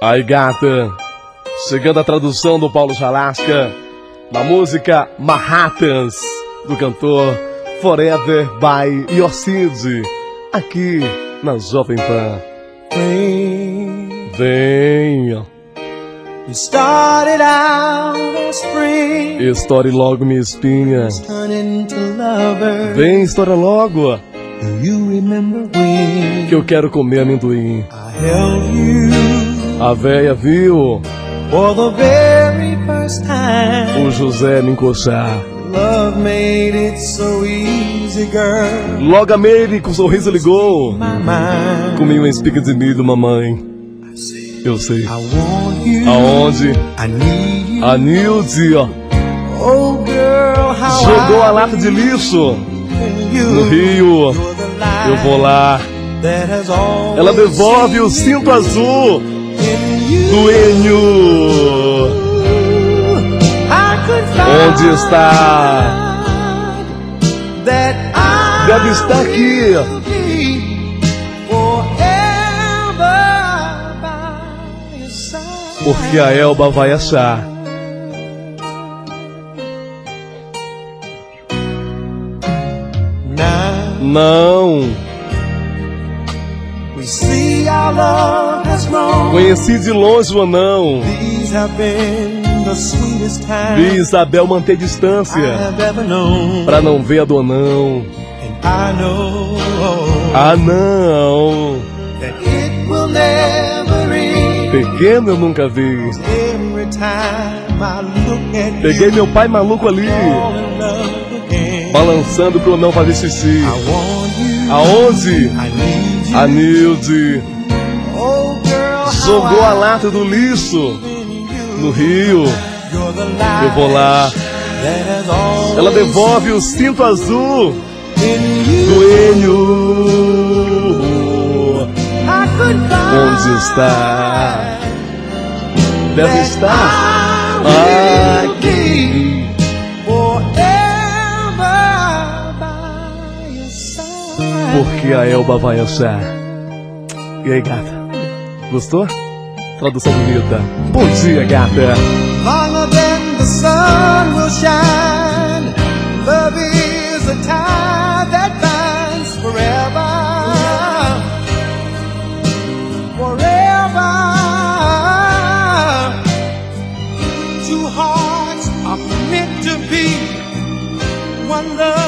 Aí, gata. Chegando a tradução do Paulo Jalasca da música Manhattans, do cantor Forever by Yossid, aqui na Jovem Pan. Vem, venha. Started out as Estoure logo minha espinha. Vem, estoura logo, Do you remember when que eu quero comer amendoim. I held you A véia viu for the very first time? o José me encoxar. Love made it so easy, girl. Logo a Mary com um sorriso ligou. Comi uma espiga de milho, mamãe. Eu sei. Aonde? A Nilde ó, Oh, girl, jogou a lata de lixo no rio. Eu vou lá. Ela devolve o cinto azul. Do Enio. I could Onde está? Deve estar aqui. Porque a Elba vai achar. Não. we see Conheci de longe o anão. Vi Isabel manter distância pra não ver a do anão. Ah, não. Pequeno eu nunca vi. Peguei meu pai maluco ali, balançando pro não fazer xixi. Need you. A Nilde jogou a lata do lixo no rio. Eu vou lá. Ela devolve o cinto azul do Enio. Onde está? Deve estar aqui. Porque a Elba vai achar. E aí, gata? Gostou? Tradução bonita. Bom dia, gata. Longer than the sun will shine. Love is a tie that binds forever. Forever. Two hearts are meant to be. One love